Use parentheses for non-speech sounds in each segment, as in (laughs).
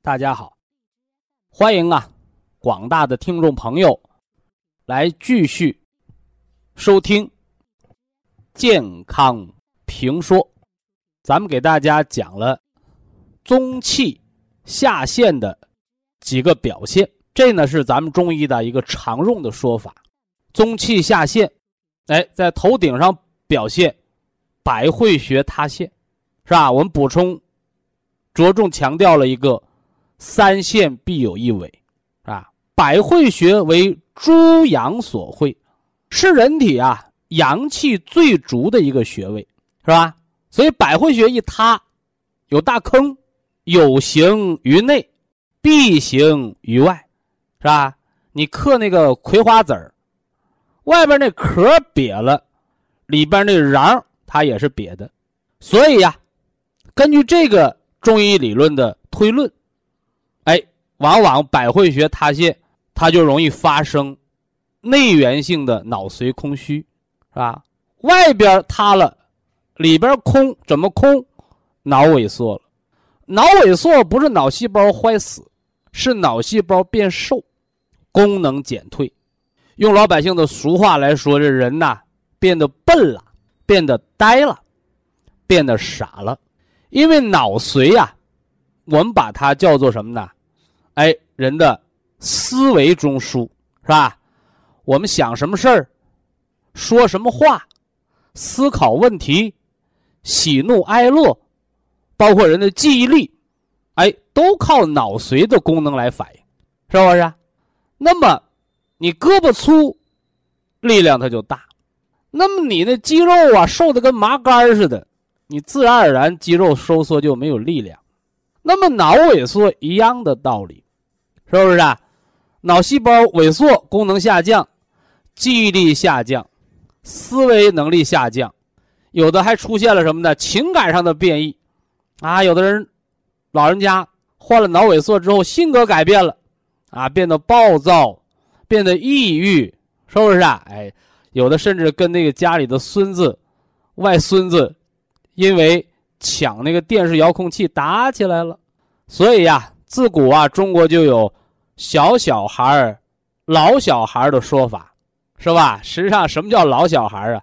大家好，欢迎啊，广大的听众朋友来继续收听健康评说。咱们给大家讲了中气下陷的几个表现，这呢是咱们中医的一个常用的说法。中气下陷，哎，在头顶上表现百会穴塌陷，是吧？我们补充着重强调了一个。三线必有一尾，啊，百会穴为诸阳所会，是人体啊阳气最足的一个穴位，是吧？所以百会穴一塌，有大坑，有形于内，必形于外，是吧？你嗑那个葵花籽儿，外边那壳瘪了，里边那瓤它也是瘪的，所以呀，根据这个中医理论的推论。往往百会穴塌陷，它就容易发生内源性的脑髓空虚，是吧？外边塌了，里边空，怎么空？脑萎缩了。脑萎缩不是脑细胞坏死，是脑细胞变瘦，功能减退。用老百姓的俗话来说，这人呐变得笨了，变得呆了，变得傻了。因为脑髓呀，我们把它叫做什么呢？哎，人的思维中枢是吧？我们想什么事儿，说什么话，思考问题，喜怒哀乐，包括人的记忆力，哎，都靠脑髓的功能来反应，是不是？那么你胳膊粗，力量它就大；那么你那肌肉啊瘦的跟麻杆似的，你自然而然肌肉收缩就没有力量。那么脑萎缩一样的道理。是不是啊？脑细胞萎缩，功能下降，记忆力下降，思维能力下降，有的还出现了什么呢？情感上的变异，啊，有的人，老人家患了脑萎缩之后，性格改变了，啊，变得暴躁，变得抑郁，是不是啊？哎，有的甚至跟那个家里的孙子、外孙子，因为抢那个电视遥控器打起来了，所以呀。自古啊，中国就有“小小孩儿，老小孩儿”的说法，是吧？实际上，什么叫老小孩儿啊？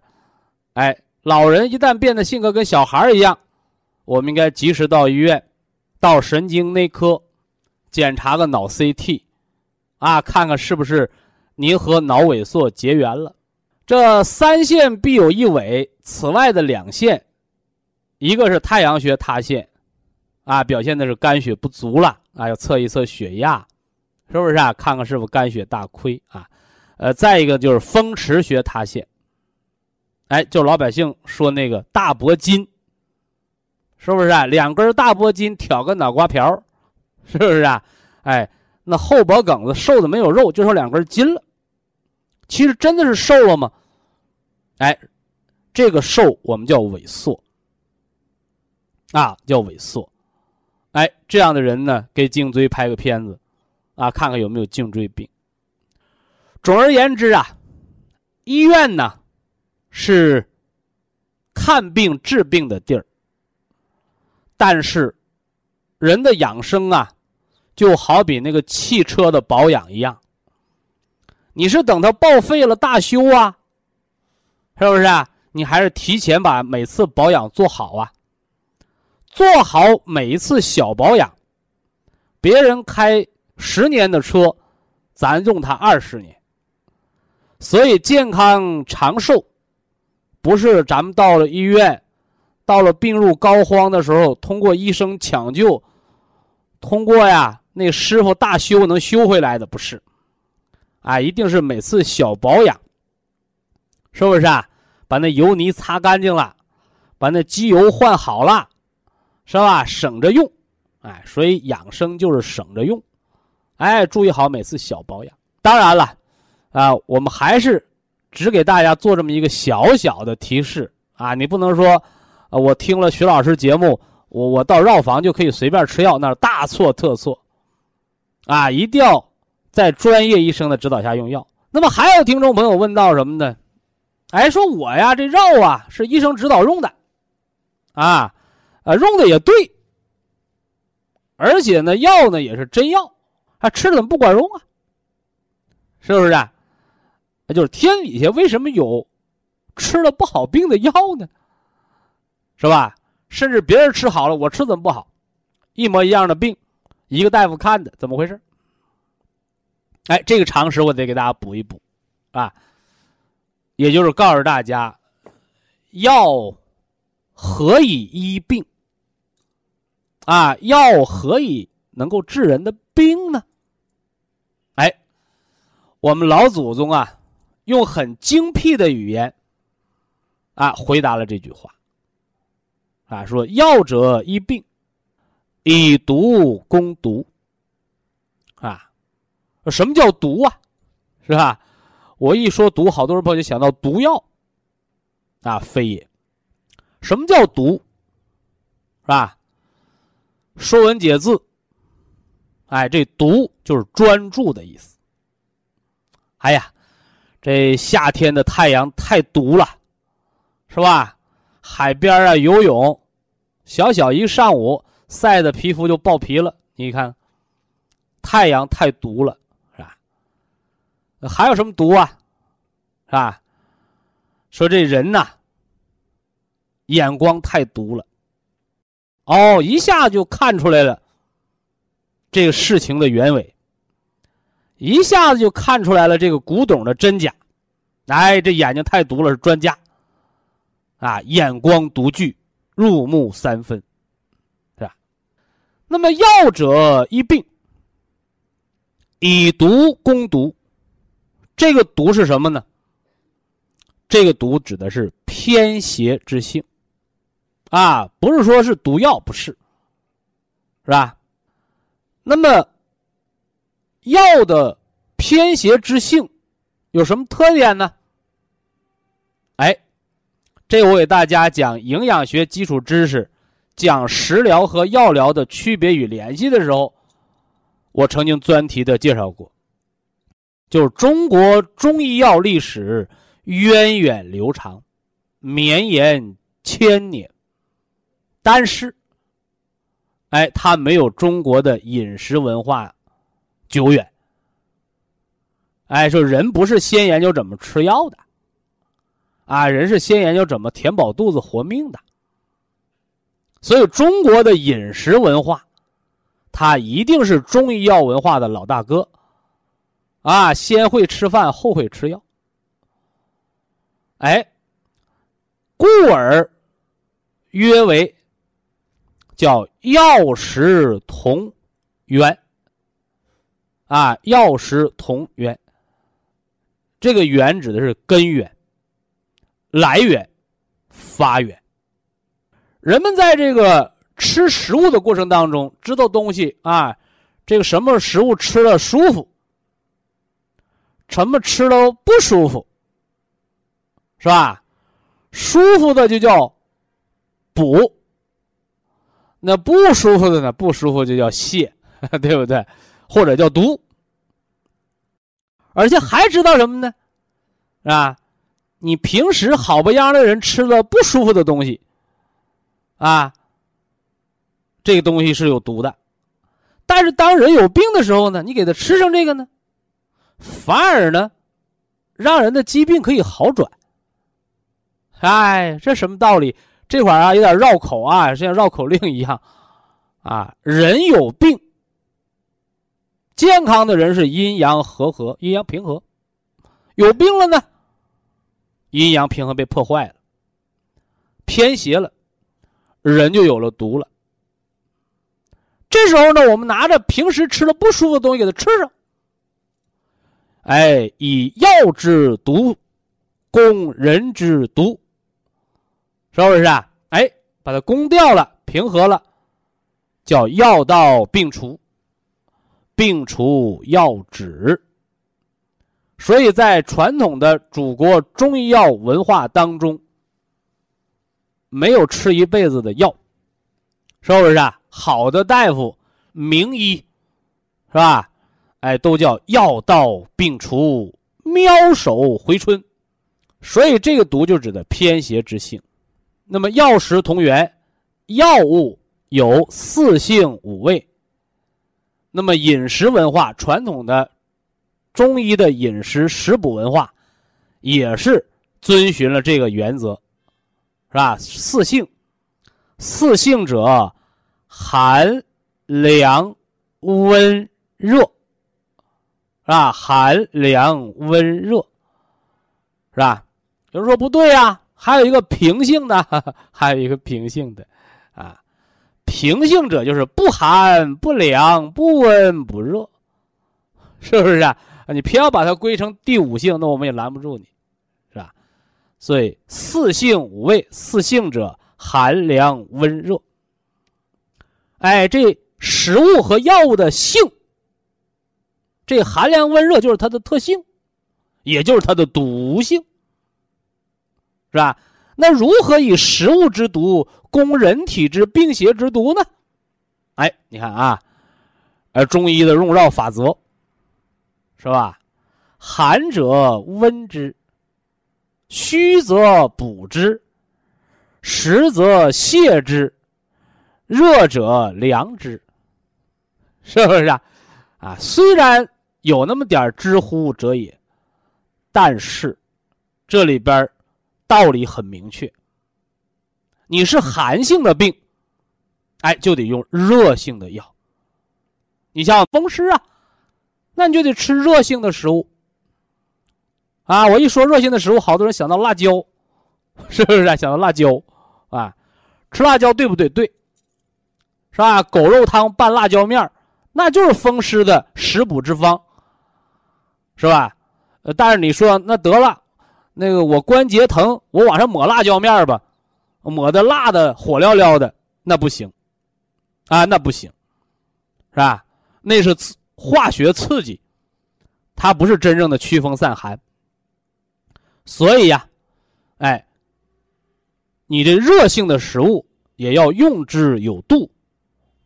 哎，老人一旦变得性格跟小孩儿一样，我们应该及时到医院，到神经内科检查个脑 CT，啊，看看是不是您和脑萎缩结缘了。这三线必有一尾，此外的两线，一个是太阳穴塌陷，啊，表现的是肝血不足了。啊，要测一测血压，是不是啊？看看是否肝血大亏啊？呃，再一个就是风池穴塌陷。哎，就老百姓说那个大脖筋，是不是啊？两根大脖筋挑个脑瓜瓢，是不是啊？哎，那后脖梗子瘦的没有肉，就剩两根筋了。其实真的是瘦了吗？哎，这个瘦我们叫萎缩，啊，叫萎缩。哎，这样的人呢，给颈椎拍个片子，啊，看看有没有颈椎病。总而言之啊，医院呢是看病治病的地儿，但是人的养生啊，就好比那个汽车的保养一样，你是等它报废了大修啊，是不是啊？你还是提前把每次保养做好啊？做好每一次小保养，别人开十年的车，咱用它二十年。所以健康长寿，不是咱们到了医院，到了病入膏肓的时候，通过医生抢救，通过呀那师傅大修能修回来的，不是。啊，一定是每次小保养，是不是啊？把那油泥擦干净了，把那机油换好了，是吧？省着用，哎，所以养生就是省着用，哎，注意好每次小保养。当然了，啊，我们还是只给大家做这么一个小小的提示啊，你不能说，啊，我听了徐老师节目，我我到药房就可以随便吃药，那大错特错，啊，一定要。在专业医生的指导下用药。那么还有听众朋友问到什么呢？哎，说我呀这药啊是医生指导用的，啊，啊用的也对，而且呢药呢也是真药，啊吃了怎么不管用啊？是不是啊？那就是天底下为什么有吃了不好病的药呢？是吧？甚至别人吃好了，我吃怎么不好？一模一样的病，一个大夫看的，怎么回事？哎，这个常识我得给大家补一补，啊，也就是告诉大家，药何以医病？啊，药何以能够治人的病呢？哎，我们老祖宗啊，用很精辟的语言，啊，回答了这句话，啊，说药者医病，以毒攻毒。啊什么叫毒啊？是吧？我一说毒，好多人朋友就想到毒药，啊，非也。什么叫毒？是吧？《说文解字》，哎，这毒就是专注的意思。哎呀，这夏天的太阳太毒了，是吧？海边啊游泳，小小一上午晒的皮肤就爆皮了。你看，太阳太毒了。是吧还有什么毒啊？是吧？说这人呐，眼光太毒了。哦，一下就看出来了这个事情的原委，一下子就看出来了这个古董的真假。哎，这眼睛太毒了，是专家啊，眼光独具，入木三分，是吧？那么药者医病，以毒攻毒。这个毒是什么呢？这个毒指的是偏邪之性，啊，不是说是毒药，不是，是吧？那么，药的偏邪之性有什么特点呢？哎，这我给大家讲营养学基础知识，讲食疗和药疗的区别与联系的时候，我曾经专题的介绍过。就是中国中医药历史源远流长，绵延千年，但是，哎，它没有中国的饮食文化久远。哎，说人不是先研究怎么吃药的，啊，人是先研究怎么填饱肚子活命的。所以，中国的饮食文化，它一定是中医药文化的老大哥。啊，先会吃饭，后会吃药。哎，故而约为叫药食同源。啊，药食同源，这个源指的是根源、来源、发源。人们在这个吃食物的过程当中，知道东西啊，这个什么食物吃了舒服。什么吃了不舒服，是吧？舒服的就叫补，那不舒服的呢？不舒服就叫泻，(laughs) 对不对？或者叫毒。而且还知道什么呢？是吧？你平时好不样的人吃了不舒服的东西，啊，这个东西是有毒的。但是当人有病的时候呢，你给他吃上这个呢？反而呢，让人的疾病可以好转。哎，这什么道理？这块儿啊有点绕口啊，像绕口令一样啊。人有病，健康的人是阴阳和合，阴阳平和。有病了呢，阴阳平衡被破坏了，偏邪了，人就有了毒了。这时候呢，我们拿着平时吃了不舒服的东西给他吃上，哎，以药之毒攻人之毒，是不是啊？哎，把它攻掉了，平和了，叫药到病除，病除药止。所以在传统的祖国中医药文化当中，没有吃一辈子的药，是不是啊？好的大夫、名医，是吧？哎，都叫药到病除，妙手回春。所以这个毒就指的偏邪之性。那么药食同源，药物有四性五味。那么饮食文化传统的。中医的饮食食补文化，也是遵循了这个原则，是吧？四性，四性者，寒、凉、温、热，是吧？寒、凉、温、热，是吧？有人说不对呀，还有一个平性的，(laughs) 还有一个平性的，啊，平性者就是不寒不凉不温不热，是不是啊？你偏要把它归成第五性，那我们也拦不住你，是吧？所以四性五味，四性者寒凉温热。哎，这食物和药物的性，这寒凉温热就是它的特性，也就是它的毒性，是吧？那如何以食物之毒攻人体之病邪之毒呢？哎，你看啊，呃，中医的用药法则。是吧？寒者温之，虚则补之，实则泻之，热者凉之，是不是啊？啊，虽然有那么点知乎者也，但是这里边道理很明确。你是寒性的病，哎，就得用热性的药。你像风湿啊。那你就得吃热性的食物，啊！我一说热性的食物，好多人想到辣椒，(laughs) 是不是啊？想到辣椒，啊，吃辣椒对不对？对，是吧？狗肉汤拌辣椒面那就是风湿的食补之方，是吧？呃，但是你说那得了，那个我关节疼，我往上抹辣椒面吧，抹的辣的火燎燎的，那不行，啊，那不行，是吧？那是。化学刺激，它不是真正的驱风散寒。所以呀，哎，你这热性的食物也要用之有度，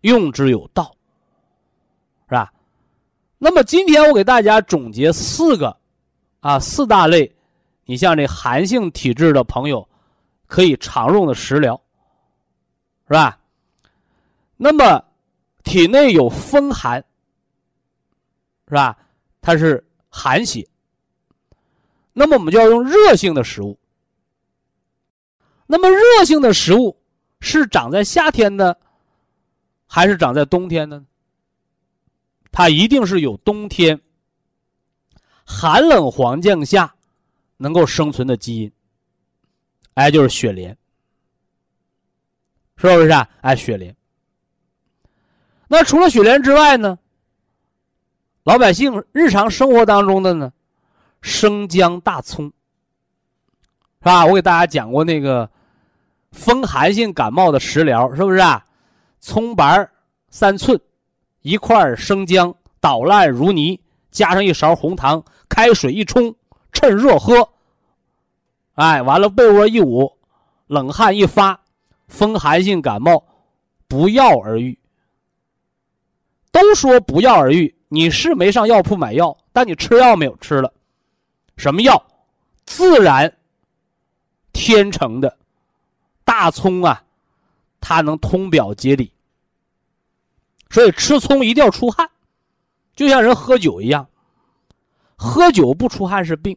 用之有道，是吧？那么今天我给大家总结四个，啊，四大类，你像这寒性体质的朋友可以常用的食疗，是吧？那么体内有风寒。是吧？它是寒邪，那么我们就要用热性的食物。那么热性的食物是长在夏天的，还是长在冬天的？它一定是有冬天寒冷环境下能够生存的基因。哎，就是雪莲，是不是啊？哎，雪莲。那除了雪莲之外呢？老百姓日常生活当中的呢，生姜、大葱，是吧？我给大家讲过那个风寒性感冒的食疗，是不是啊？葱白三寸，一块生姜捣烂如泥，加上一勺红糖，开水一冲，趁热喝。哎，完了被窝一捂，冷汗一发，风寒性感冒不药而愈。都说不药而愈。你是没上药铺买药，但你吃药没有？吃了，什么药？自然天成的大葱啊，它能通表解里，所以吃葱一定要出汗，就像人喝酒一样，喝酒不出汗是病，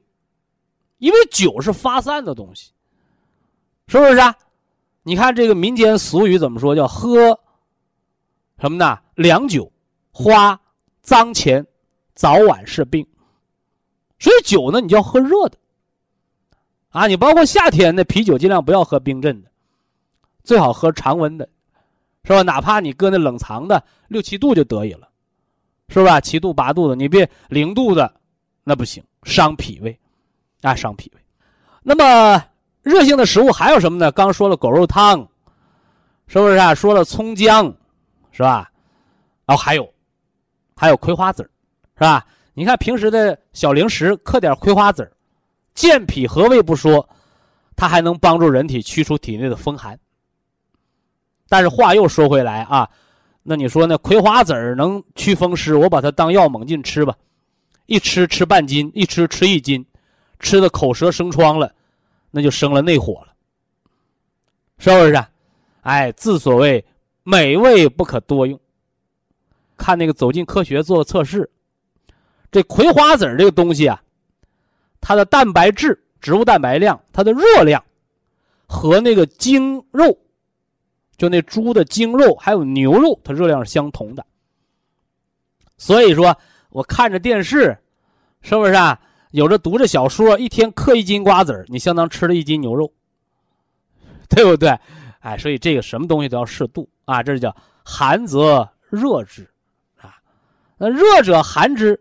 因为酒是发散的东西，是不是啊？你看这个民间俗语怎么说？叫喝什么呢？凉酒，花。脏钱早晚是病。所以酒呢，你就要喝热的。啊，你包括夏天的啤酒，尽量不要喝冰镇的，最好喝常温的，是吧？哪怕你搁那冷藏的六七度就得以了，是吧？七度八度的，你别零度的，那不行，伤脾胃，啊，伤脾胃。那么热性的食物还有什么呢？刚说了狗肉汤，是不是啊？说了葱姜，是吧？然后还有，还有葵花籽是吧？你看平时的小零食，嗑点葵花籽健脾和胃不说，它还能帮助人体驱除体内的风寒。但是话又说回来啊，那你说那葵花籽儿能祛风湿？我把它当药猛进吃吧，一吃吃半斤，一吃吃一斤，吃的口舌生疮了，那就生了内火了，是不是？哎，自所谓美味不可多用。看那个走进科学做的测试，这葵花籽这个东西啊。它的蛋白质、植物蛋白量、它的热量，和那个精肉，就那猪的精肉还有牛肉，它热量是相同的。所以说，我看着电视，是不是啊？有着读着小说，一天嗑一斤瓜子儿，你相当吃了一斤牛肉，对不对？哎，所以这个什么东西都要适度啊，这叫寒则热之，啊，那热者寒之，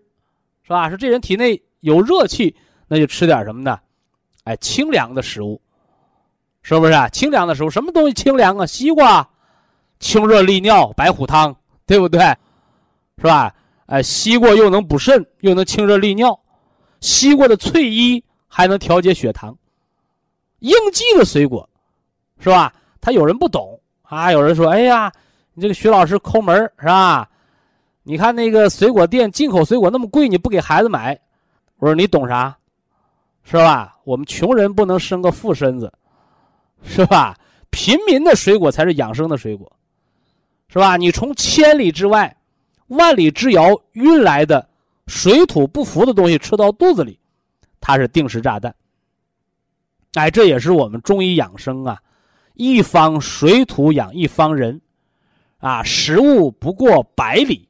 是吧？说这人体内有热气。那就吃点什么呢？哎，清凉的食物，是不是啊？清凉的食物，什么东西清凉啊？西瓜，清热利尿，白虎汤，对不对？是吧？哎，西瓜又能补肾，又能清热利尿，西瓜的翠衣还能调节血糖。应季的水果，是吧？他有人不懂啊，有人说：“哎呀，你这个徐老师抠门是吧？你看那个水果店进口水果那么贵，你不给孩子买？”我说：“你懂啥？”是吧？我们穷人不能生个富身子，是吧？平民的水果才是养生的水果，是吧？你从千里之外、万里之遥运来的水土不服的东西吃到肚子里，它是定时炸弹。哎，这也是我们中医养生啊，一方水土养一方人，啊，食物不过百里。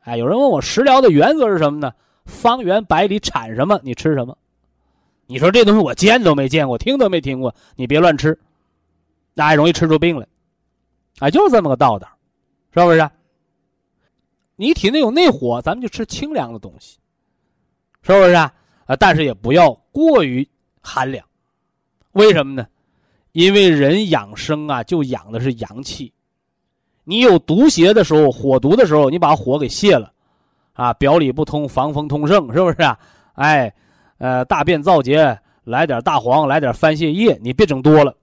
哎，有人问我食疗的原则是什么呢？方圆百里产什么，你吃什么。你说这东西我见都没见过，听都没听过，你别乱吃，那还容易吃出病来。啊，就是这么个道道，是不是？你体内有内火，咱们就吃清凉的东西，是不是啊？但是也不要过于寒凉。为什么呢？因为人养生啊，就养的是阳气。你有毒邪的时候，火毒的时候，你把火给泄了，啊，表里不通，防风通圣，是不是啊？哎。呃，大便燥结，来点大黄，来点番泻叶，你别整多了，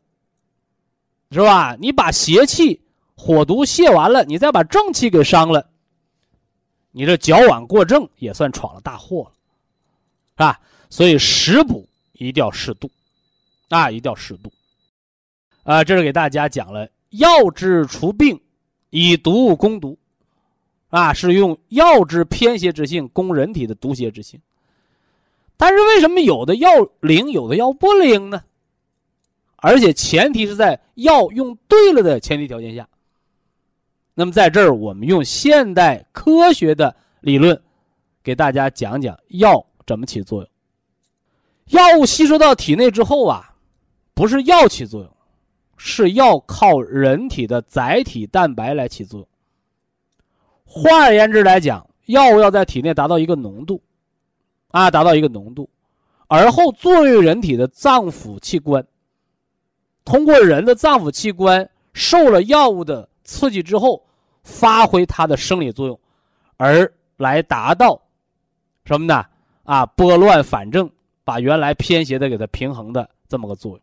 是吧？你把邪气、火毒泄完了，你再把正气给伤了，你这矫枉过正也算闯了大祸了，是吧？所以食补一定要适度，啊，一定要适度。啊，这是给大家讲了药治除病，以毒攻毒，啊，是用药治偏邪之性攻人体的毒邪之性。但是为什么有的药灵，有的药不灵呢？而且前提是在药用对了的前提条件下。那么在这儿，我们用现代科学的理论，给大家讲讲药怎么起作用。药物吸收到体内之后啊，不是药起作用，是要靠人体的载体蛋白来起作用。换而言之来讲，药物要在体内达到一个浓度。啊，达到一个浓度，而后作用人体的脏腑器官。通过人的脏腑器官受了药物的刺激之后，发挥它的生理作用，而来达到什么呢？啊，拨乱反正，把原来偏邪的给它平衡的这么个作用。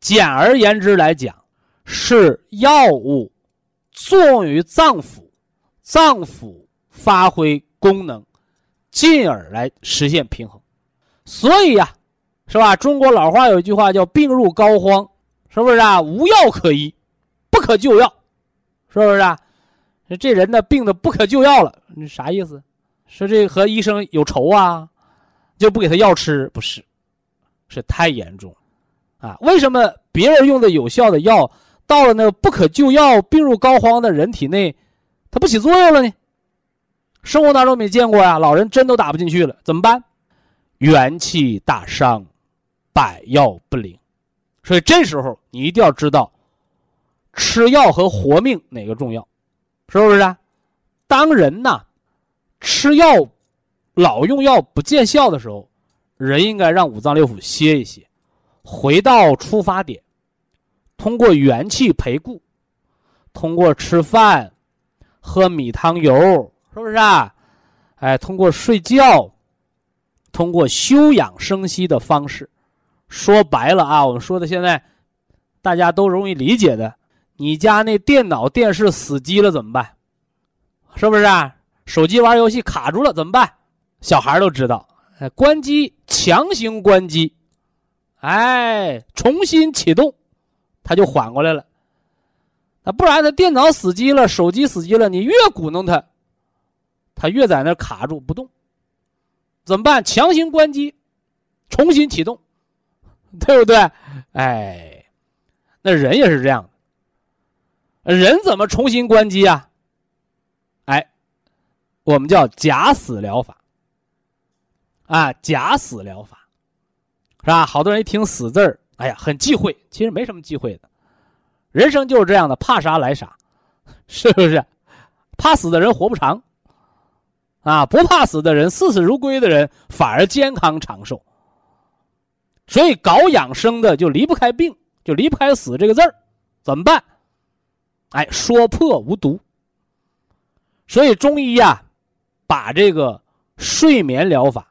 简而言之来讲，是药物作用于脏腑，脏腑发挥功能。进而来实现平衡，所以呀，是吧？中国老话有一句话叫“病入膏肓”，是不是啊？无药可医，不可救药，是不是啊？这人呢，病的不可救药了，你啥意思？说这和医生有仇啊？就不给他药吃？不是，是太严重，啊？为什么别人用的有效的药，到了那个不可救药、病入膏肓的人体内，它不起作用了呢？生活当中没见过呀，老人针都打不进去了，怎么办？元气大伤，百药不灵。所以这时候你一定要知道，吃药和活命哪个重要，是不是啊？当人呐，吃药老用药不见效的时候，人应该让五脏六腑歇一歇，回到出发点，通过元气培固，通过吃饭、喝米汤油。是不是啊？哎，通过睡觉，通过休养生息的方式，说白了啊，我们说的现在大家都容易理解的，你家那电脑、电视死机了怎么办？是不是啊？手机玩游戏卡住了怎么办？小孩都知道，哎，关机，强行关机，哎，重新启动，他就缓过来了。那不然他电脑死机了，手机死机了，你越鼓弄他。他越在那卡住不动，怎么办？强行关机，重新启动，对不对？哎，那人也是这样人怎么重新关机啊？哎，我们叫假死疗法啊，假死疗法是吧？好多人一听“死”字儿，哎呀，很忌讳。其实没什么忌讳的，人生就是这样的，怕啥来啥，(laughs) 是不是？怕死的人活不长。啊，不怕死的人，视死如归的人，反而健康长寿。所以搞养生的就离不开病，就离不开死这个字儿，怎么办？哎，说破无毒。所以中医呀，把这个睡眠疗法，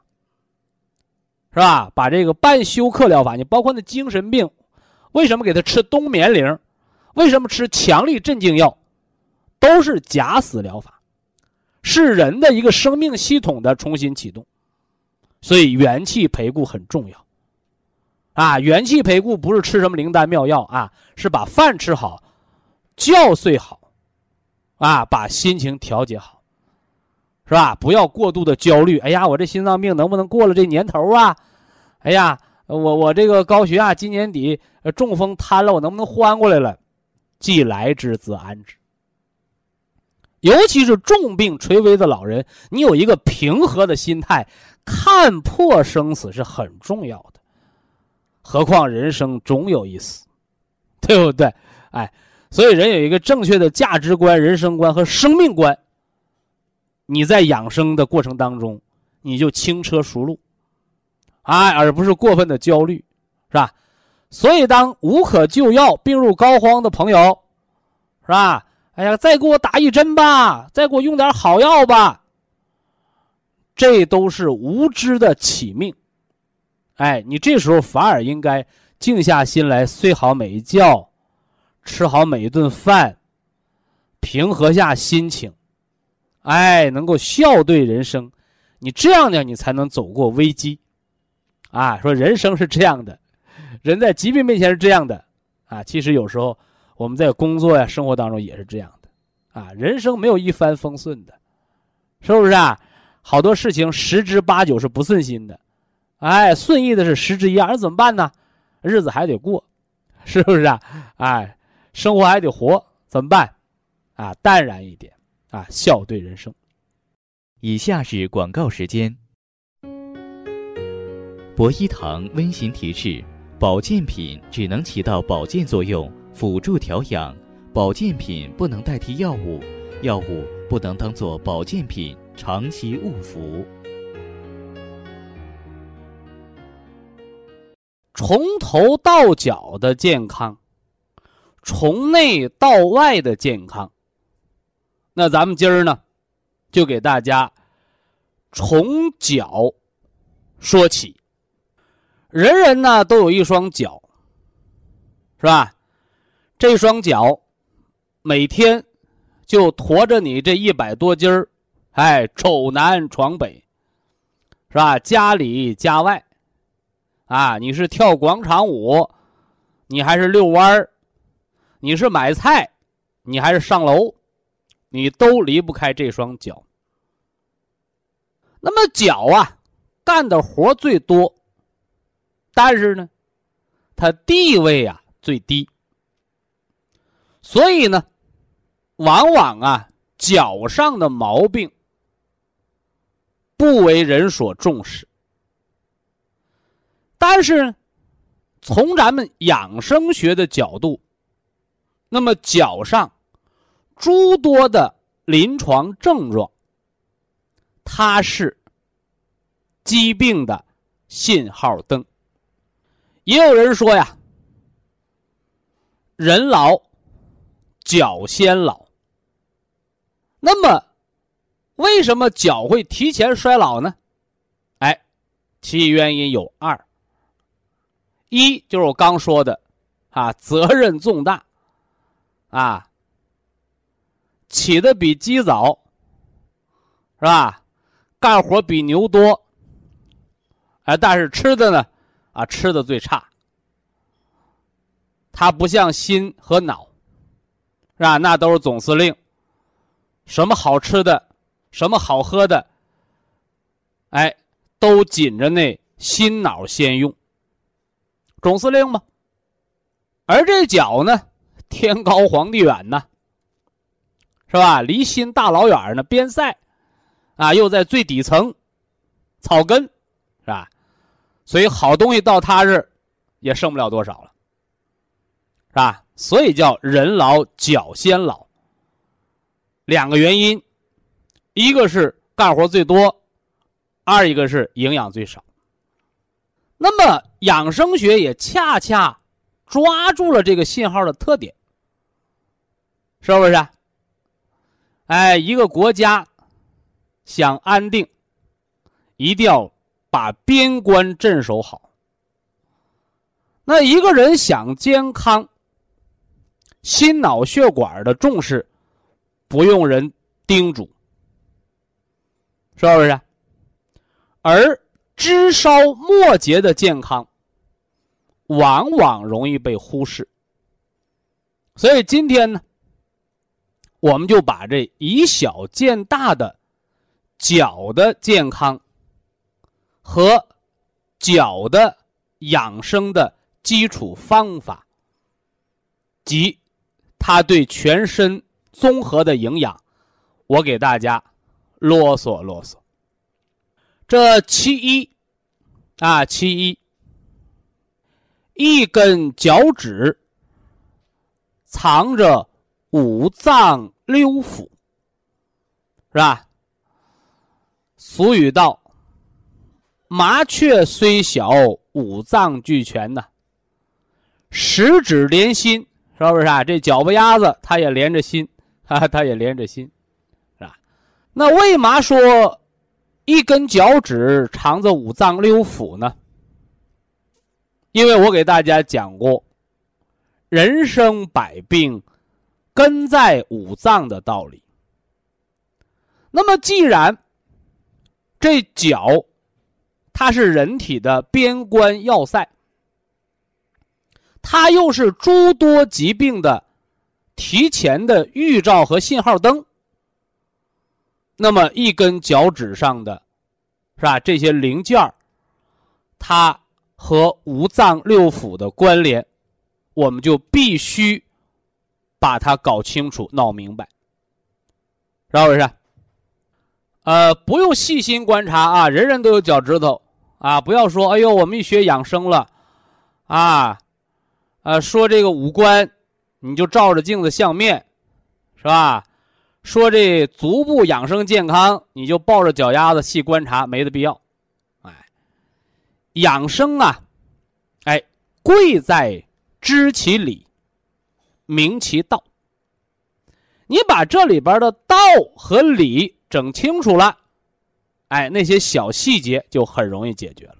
是吧？把这个半休克疗法，你包括那精神病，为什么给他吃冬眠灵？为什么吃强力镇静药？都是假死疗法。是人的一个生命系统的重新启动，所以元气培固很重要。啊，元气培固不是吃什么灵丹妙药啊，是把饭吃好，觉睡好，啊，把心情调节好，是吧？不要过度的焦虑。哎呀，我这心脏病能不能过了这年头啊？哎呀，我我这个高血压今年底中风瘫了，我能不能缓过来了？既来之则安之。尤其是重病垂危的老人，你有一个平和的心态，看破生死是很重要的。何况人生总有一死，对不对？哎，所以人有一个正确的价值观、人生观和生命观。你在养生的过程当中，你就轻车熟路，哎，而不是过分的焦虑，是吧？所以，当无可救药、病入膏肓的朋友，是吧？哎呀，再给我打一针吧，再给我用点好药吧。这都是无知的起命。哎，你这时候反而应该静下心来，睡好每一觉，吃好每一顿饭，平和下心情，哎，能够笑对人生。你这样呢，你才能走过危机。啊，说人生是这样的，人在疾病面前是这样的。啊，其实有时候。我们在工作呀、生活当中也是这样的，啊，人生没有一帆风顺的，是不是啊？好多事情十之八九是不顺心的，哎，顺意的是十之一二，那怎么办呢？日子还得过，是不是啊？哎，生活还得活，怎么办？啊，淡然一点，啊，笑对人生。以下是广告时间。博一堂温馨提示：保健品只能起到保健作用。辅助调养，保健品不能代替药物，药物不能当做保健品长期误服。从头到脚的健康，从内到外的健康。那咱们今儿呢，就给大家从脚说起。人人呢都有一双脚，是吧？这双脚，每天就驮着你这一百多斤儿，哎，走南闯北，是吧？家里家外，啊，你是跳广场舞，你还是遛弯儿，你是买菜，你还是上楼，你都离不开这双脚。那么脚啊，干的活最多，但是呢，它地位啊最低。所以呢，往往啊，脚上的毛病不为人所重视。但是，从咱们养生学的角度，那么脚上诸多的临床症状，它是疾病的信号灯。也有人说呀，人老脚先老。那么，为什么脚会提前衰老呢？哎，其原因有二。一就是我刚说的，啊，责任重大，啊，起的比鸡早，是吧？干活比牛多，哎，但是吃的呢，啊，吃的最差。它不像心和脑，是吧？那都是总司令，什么好吃的，什么好喝的，哎，都紧着那心脑先用。总司令嘛，而这脚呢，天高皇帝远呐，是吧？离心大老远呢，边塞，啊，又在最底层，草根，是吧？所以好东西到他这，也剩不了多少了，是吧？所以叫人老脚先老。两个原因，一个是干活最多，二一个是营养最少。那么养生学也恰恰抓住了这个信号的特点，是不是？哎，一个国家想安定，一定要把边关镇守好。那一个人想健康，心脑血管的重视不用人叮嘱，是不是？而枝梢末节的健康，往往容易被忽视。所以今天呢，我们就把这以小见大的脚的健康和脚的养生的基础方法，及它对全身综合的营养，我给大家啰嗦啰嗦。这其一。啊，其一，一根脚趾藏着五脏六腑，是吧？俗语道：“麻雀虽小，五脏俱全呐。”十指连心，是不是啊？这脚巴丫子它也连着心，啊，它也连着心，是吧？那为嘛说？一根脚趾藏着五脏六腑呢，因为我给大家讲过，人生百病根在五脏的道理。那么，既然这脚它是人体的边关要塞，它又是诸多疾病的提前的预兆和信号灯。那么一根脚趾上的，是吧？这些零件儿，它和五脏六腑的关联，我们就必须把它搞清楚、闹明白，是不是？呃，不用细心观察啊，人人都有脚趾头啊！不要说，哎呦，我们一学养生了，啊，呃，说这个五官，你就照着镜子相面，是吧？说这足部养生健康，你就抱着脚丫子细观察，没的必要。哎，养生啊，哎，贵在知其理，明其道。你把这里边的道和理整清楚了，哎，那些小细节就很容易解决了。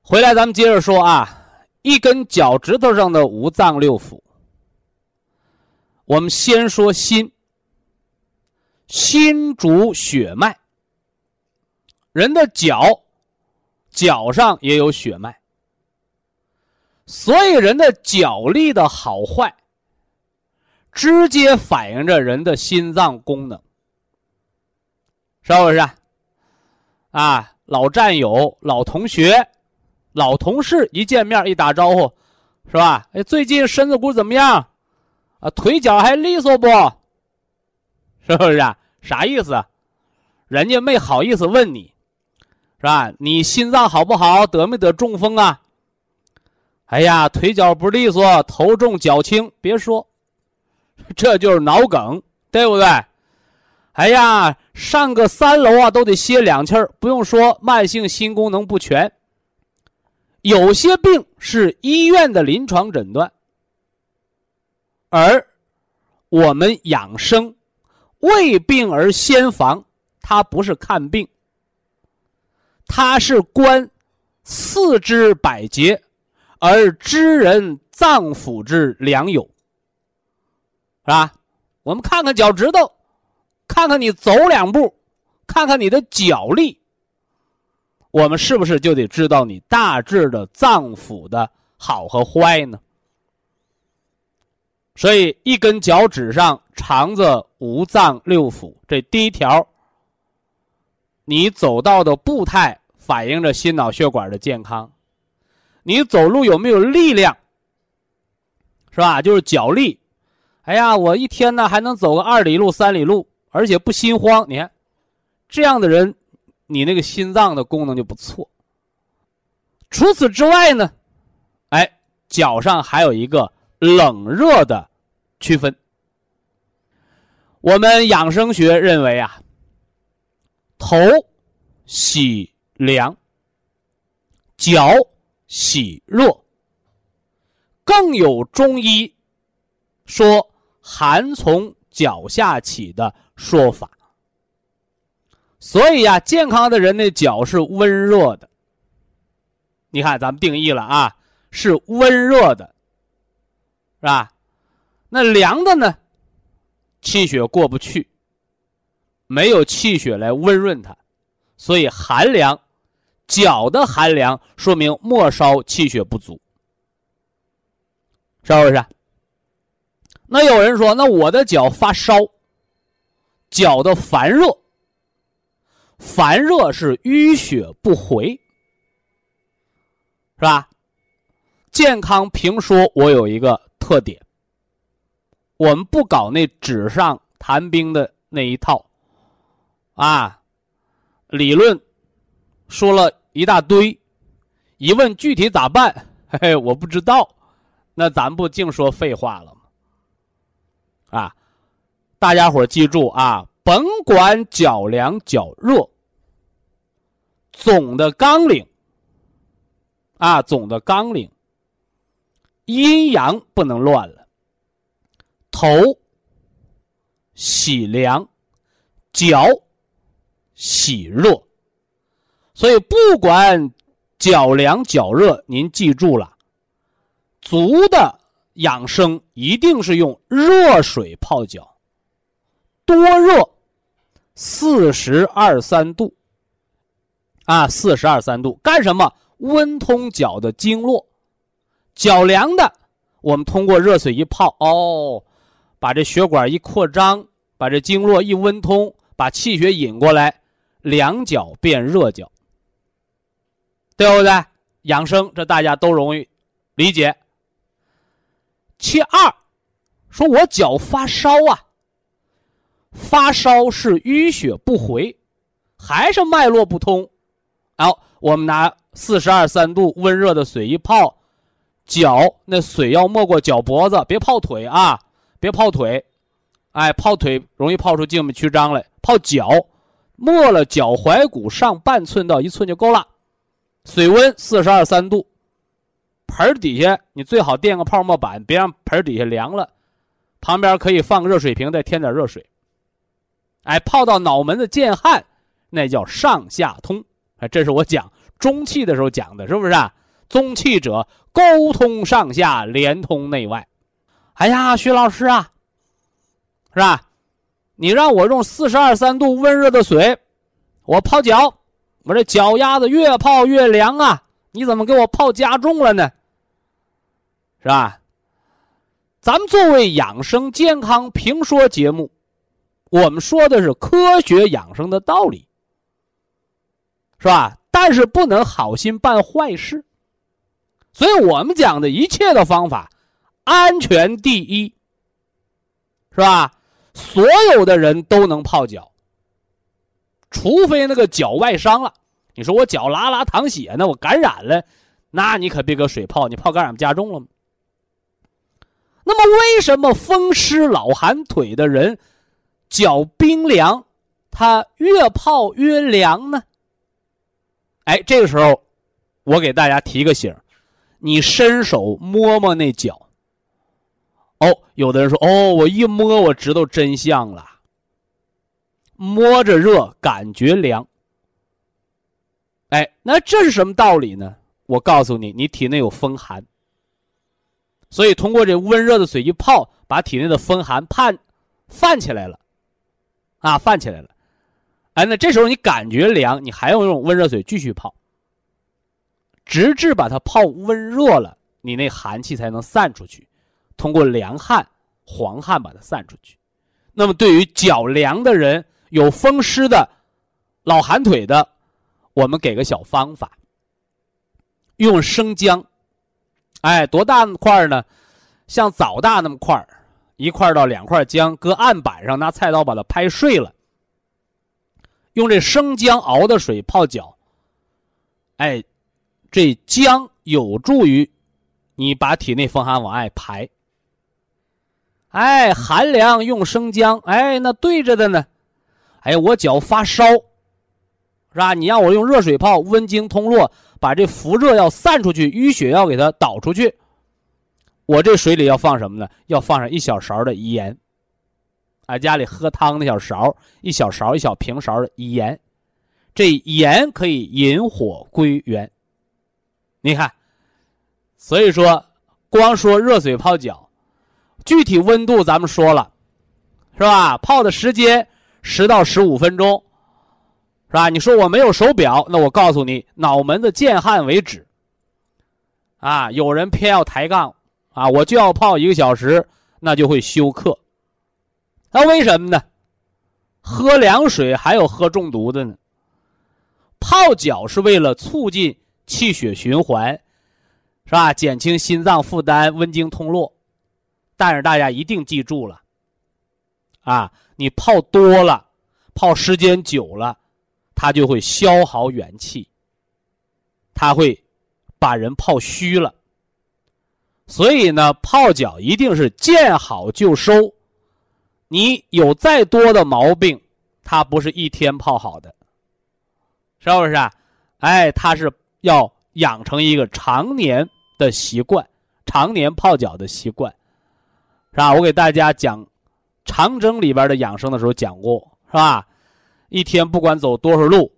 回来咱们接着说啊，一根脚趾头上的五脏六腑，我们先说心。心主血脉，人的脚脚上也有血脉，所以人的脚力的好坏，直接反映着人的心脏功能，是不是？啊，老战友、老同学、老同事一见面一打招呼，是吧？哎，最近身子骨怎么样？啊，腿脚还利索不？是不是啊？啥意思？人家没好意思问你，是吧？你心脏好不好？得没得中风啊？哎呀，腿脚不利索，头重脚轻，别说，(laughs) 这就是脑梗，对不对？哎呀，上个三楼啊，都得歇两气儿。不用说，慢性心功能不全。有些病是医院的临床诊断，而我们养生为病而先防，它不是看病，它是观四肢百节。而知人脏腑之良友，是吧？我们看看脚趾头，看看你走两步，看看你的脚力，我们是不是就得知道你大致的脏腑的好和坏呢？所以，一根脚趾上藏着五脏六腑，这第一条，你走道的步态反映着心脑血管的健康。你走路有没有力量？是吧？就是脚力。哎呀，我一天呢还能走个二里路、三里路，而且不心慌。你看，这样的人，你那个心脏的功能就不错。除此之外呢，哎，脚上还有一个冷热的区分。我们养生学认为啊，头喜凉，脚。喜热，更有中医说寒从脚下起的说法。所以呀，健康的人的脚是温热的。你看，咱们定义了啊，是温热的，是吧？那凉的呢？气血过不去，没有气血来温润它，所以寒凉。脚的寒凉说明末梢气血不足，是不是？那有人说，那我的脚发烧，脚的烦热，烦热是淤血不回，是吧？健康评说，我有一个特点，我们不搞那纸上谈兵的那一套，啊，理论说了。一大堆，一问具体咋办？嘿 (laughs) 嘿，我不知道。那咱不净说废话了吗？啊，大家伙记住啊，甭管脚凉脚热，总的纲领啊，总的纲领，阴阳不能乱了。头喜凉，脚喜热。所以，不管脚凉脚热，您记住了，足的养生一定是用热水泡脚，多热，四十二三度，啊，四十二三度，干什么？温通脚的经络。脚凉的，我们通过热水一泡，哦，把这血管一扩张，把这经络一温通，把气血引过来，凉脚变热脚。对不对？养生这大家都容易理解。其二，说我脚发烧啊，发烧是淤血不回，还是脉络不通？好，我们拿四十二三度温热的水一泡，脚那水要没过脚脖子，别泡腿啊，别泡腿，哎，泡腿容易泡出静脉曲张来。泡脚，没了脚踝骨上半寸到一寸就够了。水温四十二三度，盆底下你最好垫个泡沫板，别让盆底下凉了。旁边可以放个热水瓶，再添点热水。哎，泡到脑门子见汗，那叫上下通。哎，这是我讲中气的时候讲的，是不是？啊？中气者，沟通上下，连通内外。哎呀，徐老师啊，是吧？你让我用四十二三度温热的水，我泡脚。我这脚丫子越泡越凉啊！你怎么给我泡加重了呢？是吧？咱们作为养生健康评说节目，我们说的是科学养生的道理，是吧？但是不能好心办坏事，所以我们讲的一切的方法，安全第一，是吧？所有的人都能泡脚。除非那个脚外伤了，你说我脚拉拉淌血呢，我感染了，那你可别搁水泡，你泡感染不加重了吗？那么为什么风湿老寒腿的人脚冰凉，他越泡越凉呢？哎，这个时候我给大家提个醒你伸手摸摸那脚。哦，有的人说：“哦，我一摸，我知道真相了。摸着热，感觉凉。”哎，那这是什么道理呢？我告诉你，你体内有风寒，所以通过这温热的水一泡，把体内的风寒判泛起来了，啊，泛起来了。哎，那这时候你感觉凉，你还要用温热水继续泡，直至把它泡温热了，你那寒气才能散出去。通过凉汗、黄汗把它散出去。那么，对于脚凉的人、有风湿的、老寒腿的，我们给个小方法：用生姜，哎，多大块呢？像枣大那么块一块到两块姜，搁案板上，拿菜刀把它拍碎了。用这生姜熬的水泡脚，哎，这姜有助于你把体内风寒往外排。哎，寒凉用生姜，哎，那对着的呢。哎，我脚发烧，是吧？你让我用热水泡，温经通络，把这伏热要散出去，淤血要给它导出去。我这水里要放什么呢？要放上一小勺的盐。啊，家里喝汤那小勺，一小勺一小平勺的盐，这盐可以引火归元。你看，所以说，光说热水泡脚。具体温度咱们说了，是吧？泡的时间十到十五分钟，是吧？你说我没有手表，那我告诉你，脑门子见汗为止。啊，有人偏要抬杠，啊，我就要泡一个小时，那就会休克。那为什么呢？喝凉水还有喝中毒的呢。泡脚是为了促进气血循环，是吧？减轻心脏负担，温经通络。但是大家一定记住了，啊，你泡多了，泡时间久了，它就会消耗元气，它会把人泡虚了。所以呢，泡脚一定是见好就收。你有再多的毛病，它不是一天泡好的，是不是啊？哎，它是要养成一个常年的习惯，常年泡脚的习惯。是吧？我给大家讲长征里边的养生的时候讲过，是吧？一天不管走多少路，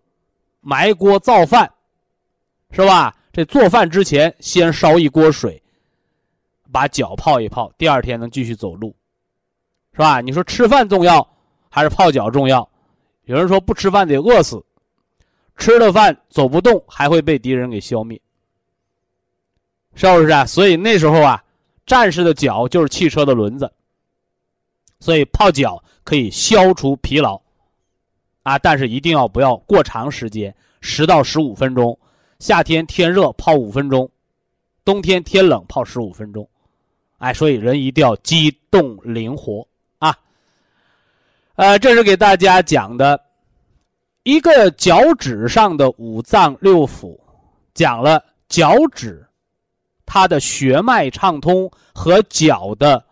埋锅造饭，是吧？这做饭之前先烧一锅水，把脚泡一泡，第二天能继续走路，是吧？你说吃饭重要还是泡脚重要？有人说不吃饭得饿死，吃了饭走不动还会被敌人给消灭，是不是啊？所以那时候啊。战士的脚就是汽车的轮子，所以泡脚可以消除疲劳，啊，但是一定要不要过长时间，十到十五分钟。夏天天热泡五分钟，冬天天冷泡十五分钟，哎，所以人一定要机动灵活啊。呃，这是给大家讲的一个脚趾上的五脏六腑，讲了脚趾。它的血脉畅通和脚的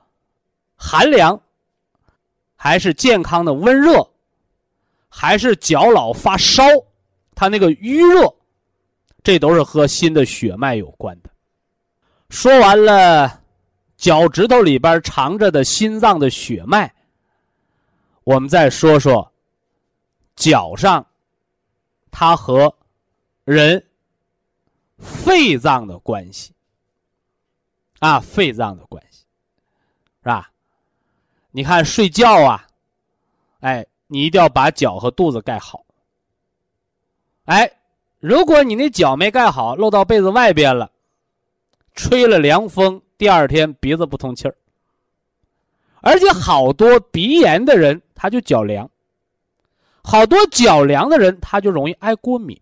寒凉，还是健康的温热，还是脚老发烧，它那个淤热，这都是和心的血脉有关的。说完了脚趾头里边藏着的心脏的血脉，我们再说说脚上它和人肺脏的关系。啊，肺脏的关系，是吧？你看睡觉啊，哎，你一定要把脚和肚子盖好。哎，如果你那脚没盖好，露到被子外边了，吹了凉风，第二天鼻子不通气儿。而且好多鼻炎的人他就脚凉，好多脚凉的人他就容易爱过敏。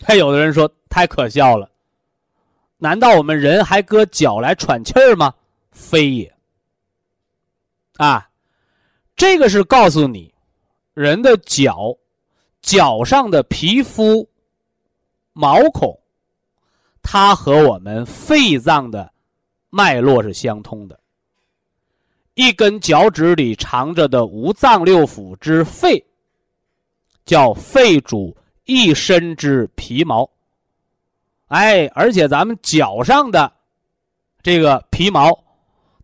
还有的人说太可笑了。难道我们人还搁脚来喘气儿吗？非也。啊，这个是告诉你，人的脚脚上的皮肤毛孔，它和我们肺脏的脉络是相通的。一根脚趾里藏着的五脏六腑之肺，叫肺主一身之皮毛。哎，而且咱们脚上的这个皮毛，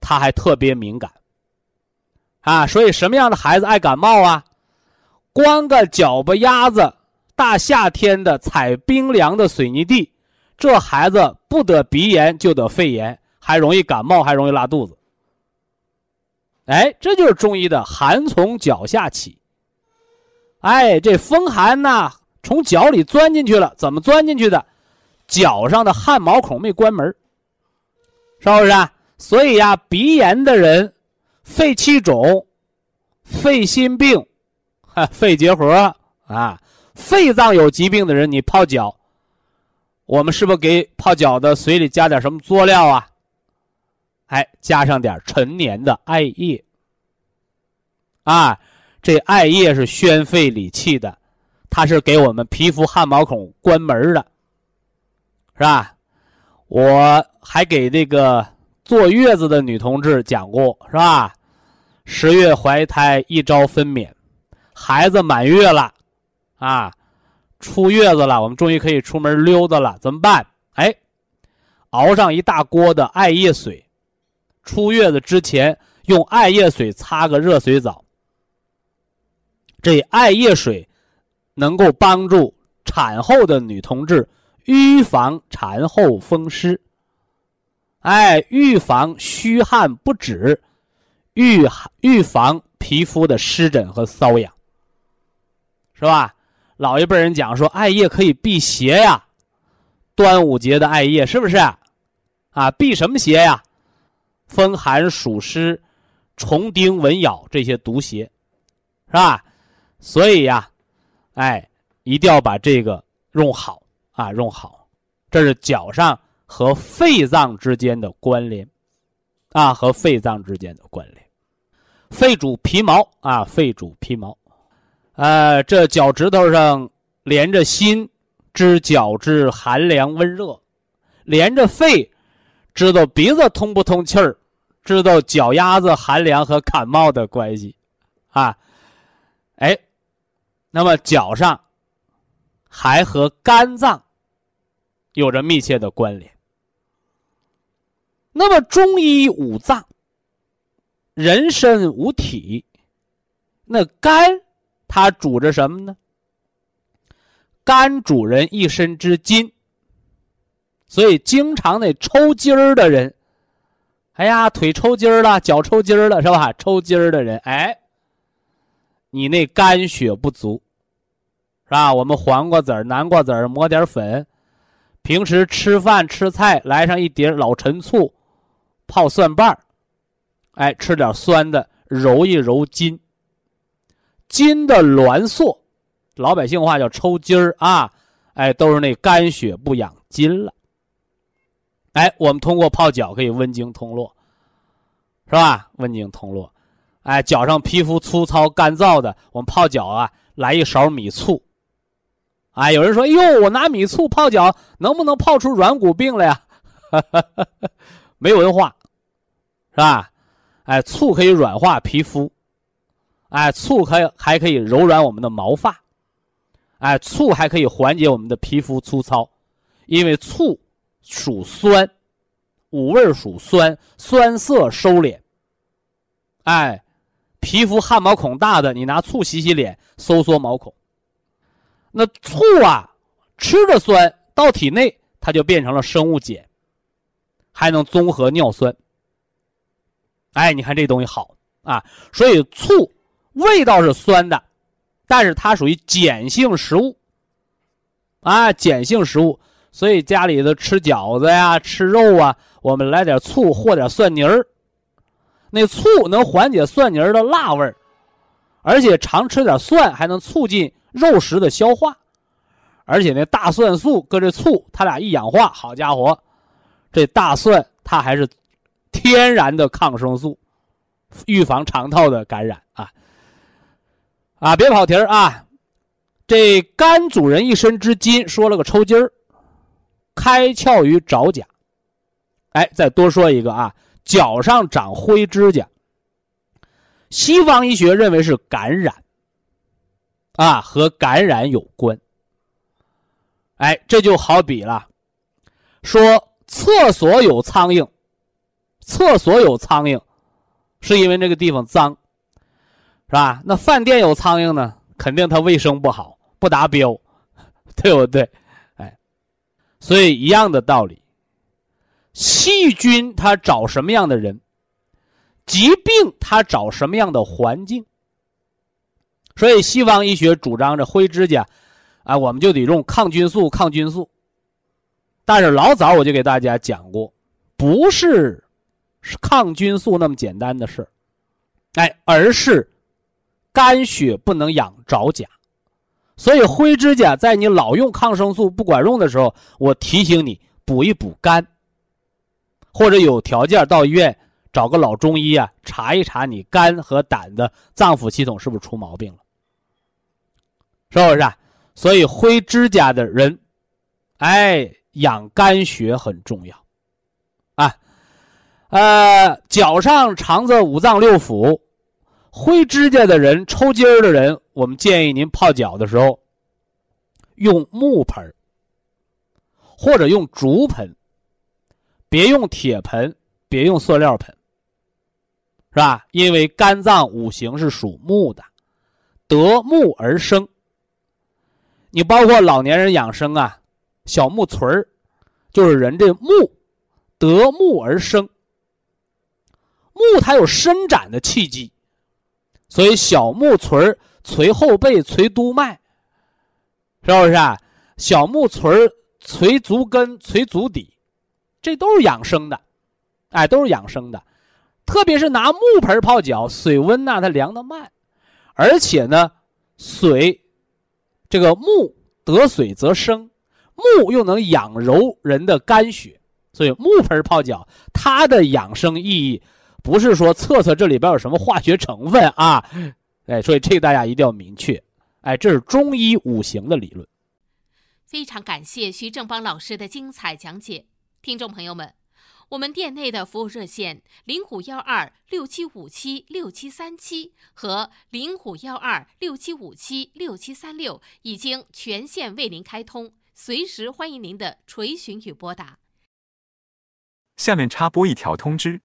它还特别敏感啊。所以，什么样的孩子爱感冒啊？光个脚巴丫子，大夏天的踩冰凉的水泥地，这孩子不得鼻炎就得肺炎，还容易感冒，还容易拉肚子。哎，这就是中医的寒从脚下起。哎，这风寒呐，从脚里钻进去了，怎么钻进去的？脚上的汗毛孔没关门，是不是？所以呀，鼻炎的人、肺气肿、肺心病、哈 (laughs) 肺结核啊、肺脏有疾病的人，你泡脚，我们是不是给泡脚的水里加点什么佐料啊？哎，加上点陈年的艾叶，啊，这艾叶是宣肺理气的，它是给我们皮肤汗毛孔关门的，是吧？我还给这个坐月子的女同志讲过，是吧？十月怀胎，一朝分娩，孩子满月了，啊，出月子了，我们终于可以出门溜达了，怎么办？哎，熬上一大锅的艾叶水。出月子之前用艾叶水擦个热水澡，这艾叶水能够帮助产后的女同志预防产后风湿，哎，预防虚汗不止，预预防皮肤的湿疹和瘙痒，是吧？老一辈人讲说艾叶可以辟邪呀，端午节的艾叶是不是？啊，啊辟什么邪呀？风寒暑湿、虫叮蚊咬这些毒邪，是吧？所以呀，哎，一定要把这个用好啊，用好。这是脚上和肺脏之间的关联，啊，和肺脏之间的关联。肺主皮毛啊，肺主皮毛。呃，这脚趾头上连着心，知脚趾寒凉温热；连着肺，知道鼻子通不通气儿。知道脚丫子寒凉和感冒的关系，啊，哎，那么脚上还和肝脏有着密切的关联。那么中医五脏，人身五体，那肝它主着什么呢？肝主人一身之筋，所以经常那抽筋儿的人。哎呀，腿抽筋儿了，脚抽筋儿了，是吧？抽筋儿的人，哎，你那肝血不足，是吧？我们黄瓜籽儿、南瓜籽儿磨点粉，平时吃饭吃菜来上一碟老陈醋，泡蒜瓣儿，哎，吃点酸的，揉一揉筋。筋的挛缩，老百姓话叫抽筋儿啊，哎，都是那肝血不养筋了。哎，我们通过泡脚可以温经通络，是吧？温经通络，哎，脚上皮肤粗糙干燥的，我们泡脚啊，来一勺米醋。哎，有人说，哟，我拿米醋泡脚，能不能泡出软骨病来呀？(laughs) 没文化，是吧？哎，醋可以软化皮肤，哎，醋可以还可以柔软我们的毛发，哎，醋还可以缓解我们的皮肤粗糙，因为醋。属酸，五味属酸，酸涩收敛。哎，皮肤汗毛孔大的，你拿醋洗洗脸，收缩毛孔。那醋啊，吃着酸，到体内它就变成了生物碱，还能综合尿酸。哎，你看这东西好啊，所以醋味道是酸的，但是它属于碱性食物。啊，碱性食物。所以家里头吃饺子呀、吃肉啊，我们来点醋和点蒜泥儿。那醋能缓解蒜泥儿的辣味儿，而且常吃点蒜还能促进肉食的消化。而且那大蒜素搁这醋，它俩一氧化，好家伙，这大蒜它还是天然的抗生素，预防肠道的感染啊！啊，别跑题儿啊！这肝主人一身之筋，说了个抽筋儿，开窍于爪甲。哎，再多说一个啊，脚上长灰指甲。西方医学认为是感染，啊，和感染有关。哎，这就好比了，说厕所有苍蝇，厕所有苍蝇，是因为那个地方脏，是吧？那饭店有苍蝇呢，肯定它卫生不好，不达标，对不对？哎，所以一样的道理，细菌它找什么样的人？疾病它找什么样的环境？所以西方医学主张着灰指甲，啊，我们就得用抗菌素，抗菌素。但是老早我就给大家讲过，不是是抗菌素那么简单的事哎，而是肝血不能养爪甲，所以灰指甲在你老用抗生素不管用的时候，我提醒你补一补肝，或者有条件到医院。找个老中医啊，查一查你肝和胆的脏腑系统是不是出毛病了，是不是？啊？所以灰指甲的人，哎，养肝血很重要，啊，呃，脚上长着五脏六腑，灰指甲的人，抽筋儿的人，我们建议您泡脚的时候，用木盆或者用竹盆，别用铁盆，别用塑料盆。是吧？因为肝脏五行是属木的，得木而生。你包括老年人养生啊，小木锤儿，就是人这木得木而生。木它有伸展的气机，所以小木锤儿捶后背、捶督脉，是不是啊？小木锤儿捶足跟、捶足底，这都是养生的，哎，都是养生的。特别是拿木盆泡脚，水温呢它凉的慢，而且呢，水，这个木得水则生，木又能养柔人的肝血，所以木盆泡脚它的养生意义不是说测测这里边有什么化学成分啊，哎，所以这个大家一定要明确，哎，这是中医五行的理论。非常感谢徐正邦老师的精彩讲解，听众朋友们。我们店内的服务热线零五幺二六七五七六七三七和零五幺二六七五七六七三六已经全线为您开通，随时欢迎您的垂询与拨打。下面插播一条通知：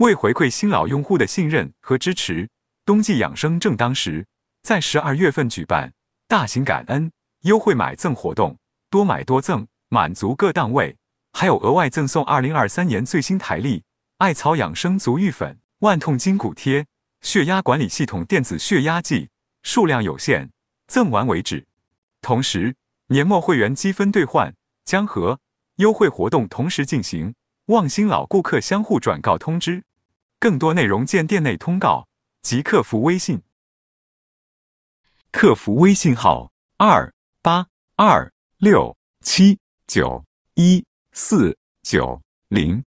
为回馈新老用户的信任和支持，冬季养生正当时，在十二月份举办大型感恩优惠买赠活动，多买多赠，满足各档位。还有额外赠送二零二三年最新台历艾草养生足浴粉、万痛筋骨贴、血压管理系统电子血压计，数量有限，赠完为止。同时，年末会员积分兑换将和优惠活动同时进行，望新老顾客相互转告通知。更多内容见店内通告及客服微信。客服微信号：二八二六七九一。四九零，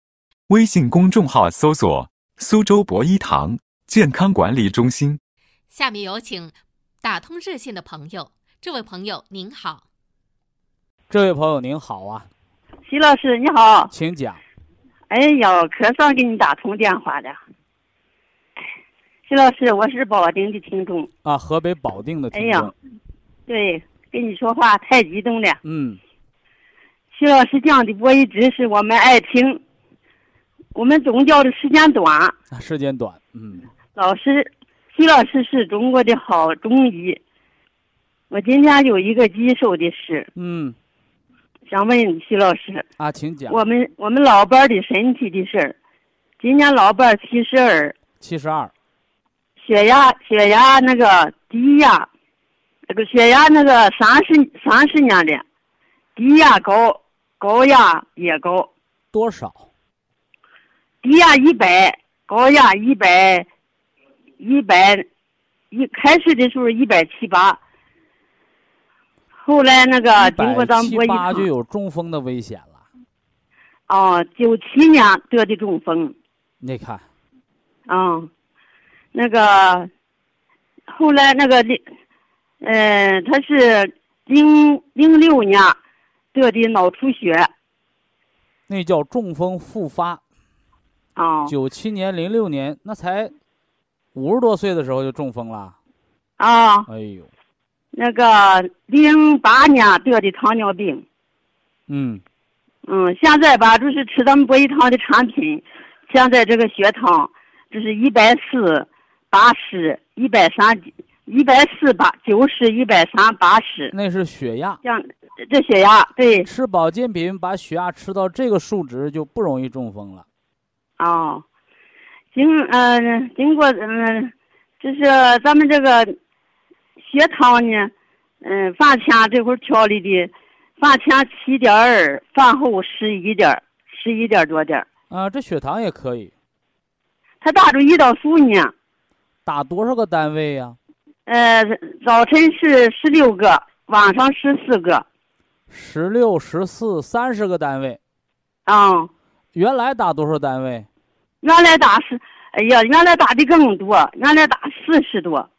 微信公众号搜索“苏州博一堂健康管理中心”。下面有请打通热线的朋友，这位朋友您好。这位朋友您好啊，徐老师你好，请讲。哎呀，可算给你打通电话了。徐老师，我是保定的听众啊，河北保定的听众。哎呀，对，跟你说话太激动了。嗯。徐老师讲的我一直是我们爱听，我们宗教的时间短，时间短，嗯。老师，徐老师是中国的好中医。我今天有一个棘手的事，嗯，想问徐老师啊，请讲。我们我们老伴儿的身体的事儿，今年老伴儿七十二，七十二，血压血压那个低压，那个血压那个三十三十年的，低压高。高压也高，多少？低压一百，高压一百，一百，一开始的时候一百七八，后来那个经过咱博一八就有中风的危险了。哦，九七年得的中风。你看。嗯，那个，后来那个的，呃，他是零零六年得的脑出血。那叫中风复发。哦。九七年、零六年，那才五十多岁的时候就中风了。啊。哎呦。那个零八年得的糖尿病。嗯。嗯，现在吧，就是吃咱们博医堂的产品，现在这个血糖就是一百四八十，一百三，一百四八九十，一百三八十。那是血压。像这血压，对。吃保健品把血压吃到这个数值就不容易中风了。哦，经嗯经过嗯，就是咱们这个血糖呢，嗯饭前这会儿调理的。饭前七点二，饭后十一点，十一点多点。啊，这血糖也可以。他打着胰岛素呢。打多少个单位呀？呃，早晨是十六个，晚上十四个。十六、十四、三十个单位。啊。原来打多少单位？原来打是，哎呀，原来打的更多，原来打四十多。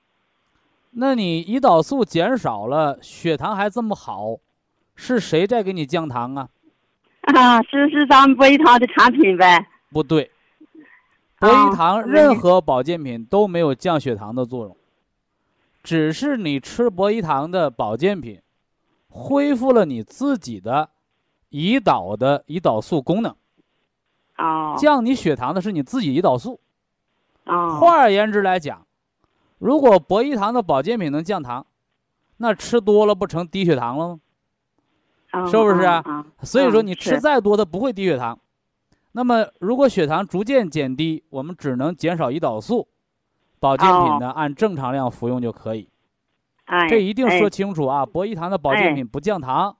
那你胰岛素减少了，血糖还这么好？是谁在给你降糖啊？(laughs) 啊，是是咱们博医堂的产品呗？不对，博医堂任何保健品都没有降血糖的作用，只是你吃博医堂的保健品，恢复了你自己的胰岛的胰岛素功能。哦。降你血糖的是你自己胰岛素。啊。换而言之来讲，如果博医堂的保健品能降糖，那吃多了不成低血糖了吗？是不是啊？所以说你吃再多，它不会低血糖。那么如果血糖逐渐减低，我们只能减少胰岛素，保健品呢按正常量服用就可以。这一定说清楚啊！博医堂的保健品不降糖，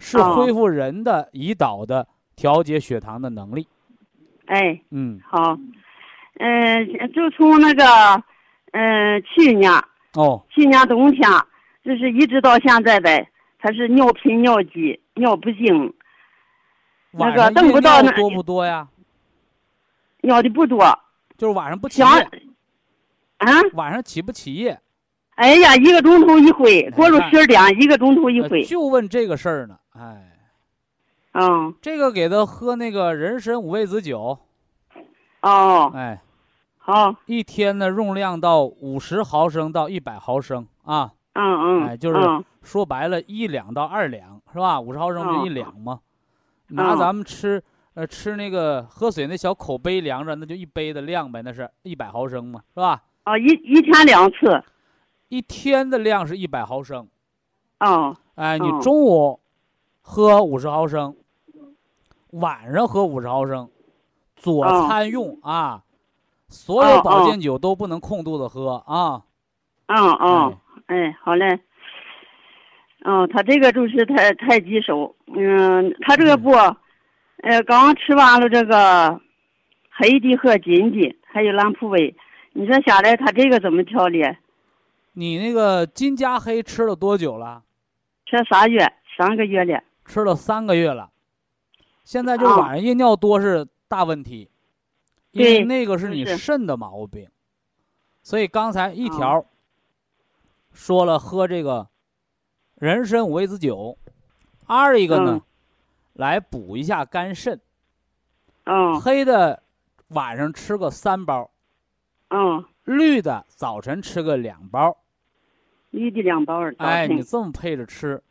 是恢复人的胰岛的调节血糖的能力。哎，嗯，好，嗯，就从那个，嗯，去年哦，去年冬天，就是一直到现在呗。他是尿频尿急尿不尽，那个等不到那多不多呀？尿的不多，就是晚上不起夜。啊？晚上起不起夜？哎呀，一个钟头一回，过了十二点，一个钟头一回。就问这个事儿呢，哎。嗯。这个给他喝那个人参五味子酒。哦。哎。好。一天的用量到五十毫升到一百毫升啊。嗯嗯。哎，就是。说白了，一两到二两是吧？五十毫升就一两嘛。拿咱们吃呃吃那个喝水那小口杯量着，那就一杯的量呗，那是一百毫升嘛，是吧？啊，一一天两次，一天的量是一百毫升。哦。哎，你中午喝五十毫升，晚上喝五十毫升，佐餐用啊。所有保健酒都不能空肚子喝啊。嗯嗯，哎，好嘞。嗯，他这个就是太太棘手。嗯，他这个不，呃，刚吃完了这个黑的和金的，还有兰普韦。你说下来他这个怎么调理？你那个金加黑吃了多久了？吃仨月，三个月了。吃了三个月了，现在就晚上夜尿多是大问题，因为那个是你肾的毛病。所以刚才一条说了喝这个。人参五味子酒，二一个呢，来补一下肝肾。嗯。黑的晚上吃个三包。嗯。绿的早晨吃个两包。绿的两包。哎，你这么配着吃。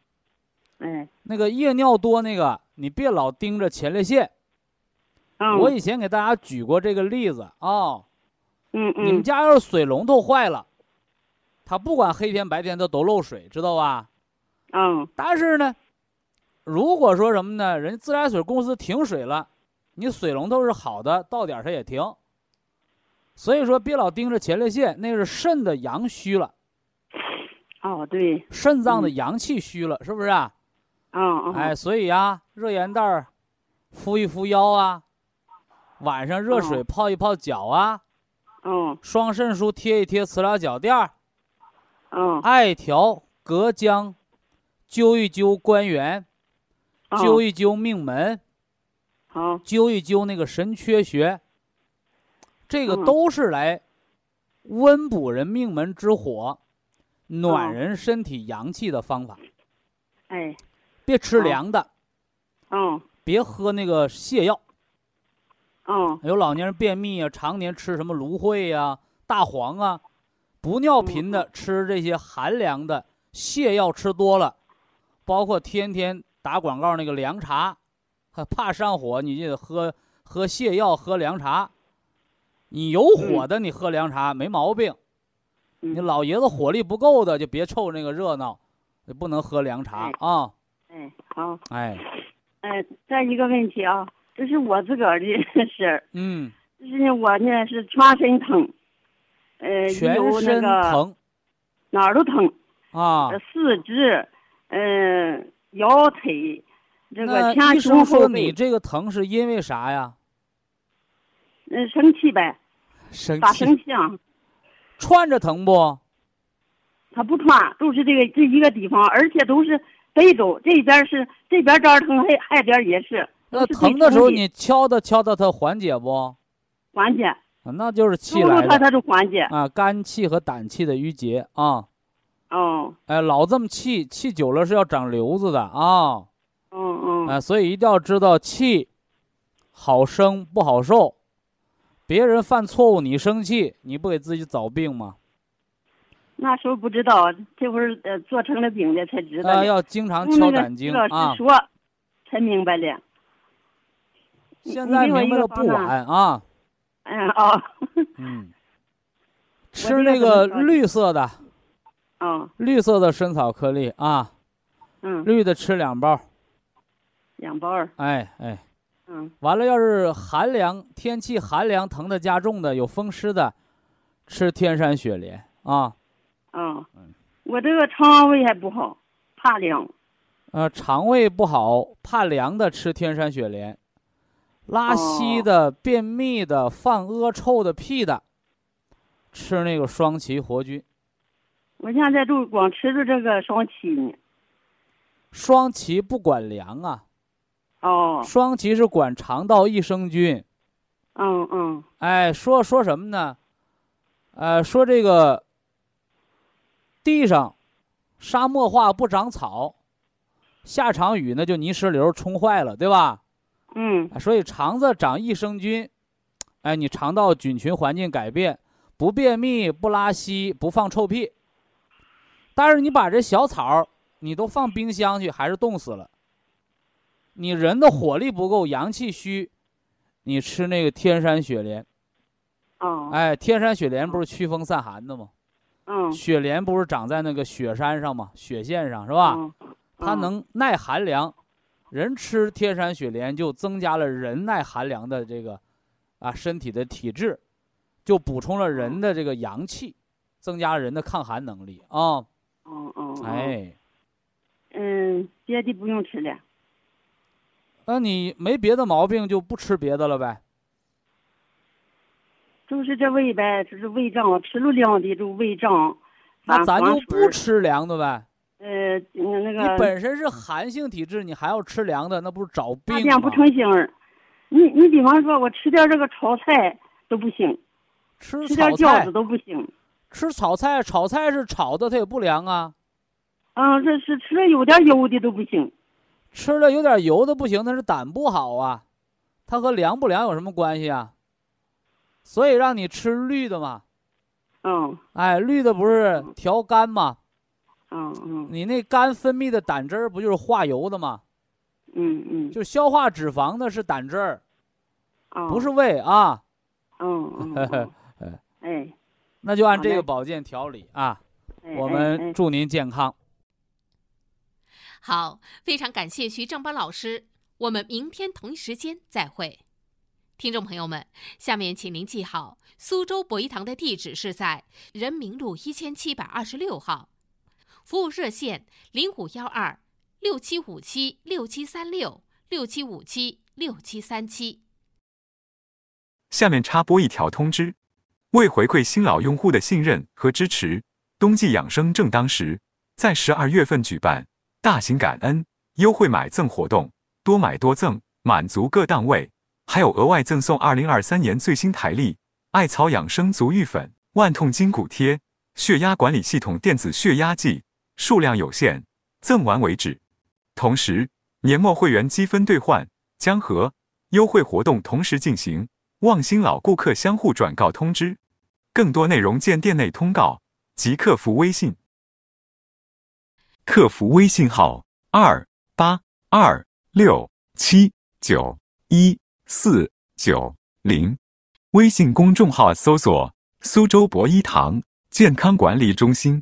哎。那个夜尿多那个，你别老盯着前列腺。嗯。我以前给大家举过这个例子啊。嗯嗯。你们家要是水龙头坏了，它不管黑天白天它都漏水，知道吧？嗯，但是呢，如果说什么呢？人自来水公司停水了，你水龙头是好的，到点它也停。所以说，别老盯着前列腺，那是肾的阳虚了。哦，对，肾脏的阳气虚了，是不是啊？嗯嗯。哎，所以啊，热盐袋儿敷一敷腰啊，晚上热水泡一泡脚啊。嗯。双肾舒贴一贴磁疗脚垫儿。嗯。艾条、隔姜。灸一灸关元，灸一灸命门，好，灸一灸那个神阙穴。这个都是来温补人命门之火，暖人身体阳气的方法。哎，别吃凉的，嗯别喝那个泻药。嗯有老年人便秘啊，常年吃什么芦荟呀、大黄啊，不尿频的吃这些寒凉的泻药吃多了，包括天天打广告那个凉茶，还怕上火，你就得喝喝泻药，喝凉茶。你有火的，你喝凉茶没毛病。嗯，你老爷子火力不够的，就别凑那个热闹，就不能喝凉茶哎啊。哎好，哎，哎，再一个问题啊，这是我自个儿的 (laughs) 事儿，嗯，就是我呢是全身疼，呃，全身个疼哪儿都疼，啊呃。四肢，嗯、腰腿，这个前胸后生说你背，这个疼是因为啥呀？嗯、生气呗，咋生气生气啊？串着疼不？他不穿，都是这个这一个地方，而且都是背走，这边是这边这儿疼，还还边也是。那疼的时候你敲它敲它，它缓解不？缓解，啊那就是气揉来了揉它它就缓解。啊，肝气和胆气的郁结啊。哦，哎，老这么气，气久了是要长瘤子的啊。嗯嗯，哎，所以一定要知道气好生不好受。别人犯错误，你生气，你不给自己找病吗？那时候不知道，这会儿呃做成了病的才知道啊，的。要经常敲胆经老啊师。说，才明白的。现在明白了不晚啊。(laughs) 嗯哦，嗯，吃那个绿色的，哦，绿色的参草颗粒啊，嗯，绿的吃两包。两包儿，哎哎，嗯完了，要是寒凉天气寒凉疼的加重的，有风湿的，吃天山雪莲啊。哦嗯，我这个肠胃还不好，怕凉。呃，肠胃不好怕凉的吃天山雪莲，拉稀哦的、便秘的、放恶臭的屁的，吃那个双歧活菌。我现在就光吃着这个双歧呢。双歧不管粮啊，哦，双歧是管肠道益生菌。嗯嗯哎，说说什么呢？呃，说这个地上沙漠化不长草，下场雨呢就泥石流冲坏了，对吧？嗯所以肠子长益生菌，哎，你肠道菌群环境改变，不便秘、不拉稀、不放臭屁。但是你把这小草你都放冰箱去，还是冻死了。你人的火力不够，阳气虚，你吃那个天山雪莲，哦哎，天山雪莲不是祛风散寒的吗？嗯雪莲不是长在那个雪山上吗？雪线上是吧？嗯它嗯能耐寒凉，人吃天山雪莲就增加了人耐寒凉的这个啊身体的体质，就补充了人的这个阳气，增加人的抗寒能力啊。哦哦，哎，嗯，别的不用吃了。那你没别的毛病就不吃别的了呗？就是这胃呗，就是胃胀，吃了凉的就胃胀。那咱就不。吃凉的呗。呃，那个你本身是寒性体质，你还要吃凉的，那不是找病大便不？成形儿。你你比方说，我吃点这个炒菜都不行，吃吃点饺子，都不行。吃炒菜，炒菜是炒的，它也不凉啊。嗯，这是吃了有点油的都不行。吃了有点油的不行，那是胆不好啊，它和凉不凉有什么关系啊？所以让你吃绿的嘛，嗯哎，绿的不是调肝吗？嗯嗯你那肝分泌的胆汁儿不就是化油的吗？嗯嗯，就消化脂肪的是胆汁儿，哦不是胃啊。嗯嗯 (laughs) 嗯，哎，那就按这个保健调理啊，我哎哎哎们祝您健康。好，非常感谢徐正邦老师，我们明天同一时间再会。听众朋友们，下面请您记好，苏州博医堂的地址是在人民路一千七百二十六号，服务热线零五幺二六七五七六七三六六七五七六七三七。下面插播一条通知：为回馈新老用户的信任和支持，冬季养生正当时，在十二月份举办大型感恩优惠买赠活动，多买多赠，满足各档位，还有额外赠送二零二三年最新台历艾草养生足浴粉、万痛筋骨贴、血压管理系统电子血压计，数量有限，赠完为止。同时，年末会员积分兑换将和优惠活动同时进行，望新老顾客相互转告通知。更多内容见店内通告及客服微信。客服微信号：二八二六七九一四九零。微信公众号搜索“苏州博一堂健康管理中心”。